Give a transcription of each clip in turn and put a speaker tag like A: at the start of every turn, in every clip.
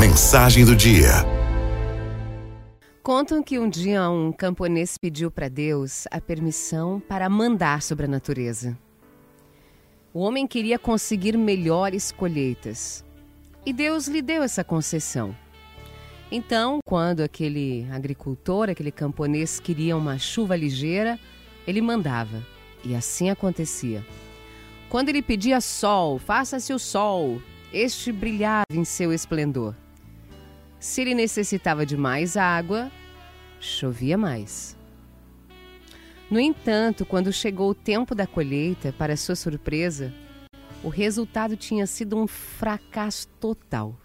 A: Mensagem do dia.
B: Contam que um dia um camponês pediu para Deus a permissão para mandar sobre a natureza. O homem queria conseguir melhores colheitas e Deus lhe deu essa concessão. Então, quando aquele agricultor, aquele camponês queria uma chuva ligeira, ele mandava, e assim acontecia. Quando ele pedia sol, faça-se o sol, este brilhava em seu esplendor. Se ele necessitava de mais água, chovia mais. No entanto, quando chegou o tempo da colheita, para sua surpresa, o resultado tinha sido um fracasso total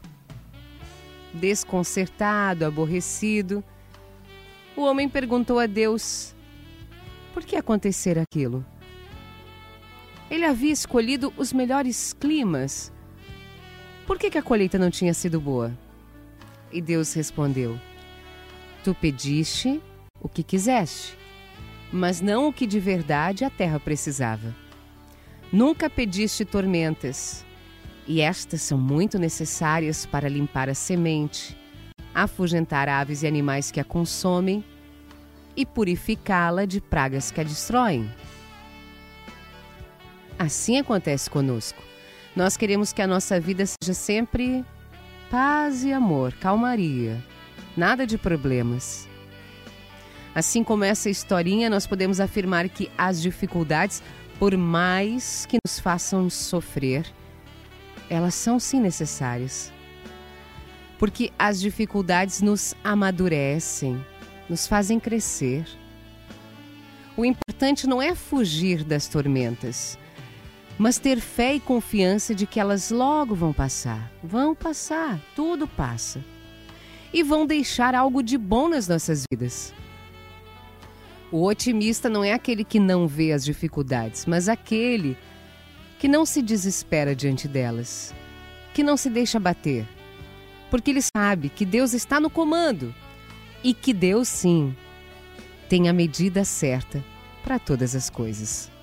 B: desconcertado, aborrecido, o homem perguntou a Deus por que acontecer aquilo. Ele havia escolhido os melhores climas. Por que, que a colheita não tinha sido boa? E Deus respondeu: Tu pediste o que quiseste, mas não o que de verdade a terra precisava. Nunca pediste tormentas, e estas são muito necessárias para limpar a semente, afugentar aves e animais que a consomem e purificá-la de pragas que a destroem. Assim acontece conosco. Nós queremos que a nossa vida seja sempre paz e amor, calmaria, nada de problemas. Assim como essa historinha, nós podemos afirmar que as dificuldades, por mais que nos façam sofrer, elas são sim necessárias. Porque as dificuldades nos amadurecem, nos fazem crescer. O importante não é fugir das tormentas, mas ter fé e confiança de que elas logo vão passar. Vão passar, tudo passa. E vão deixar algo de bom nas nossas vidas. O otimista não é aquele que não vê as dificuldades, mas aquele que não se desespera diante delas, que não se deixa bater, porque ele sabe que Deus está no comando e que Deus, sim, tem a medida certa para todas as coisas.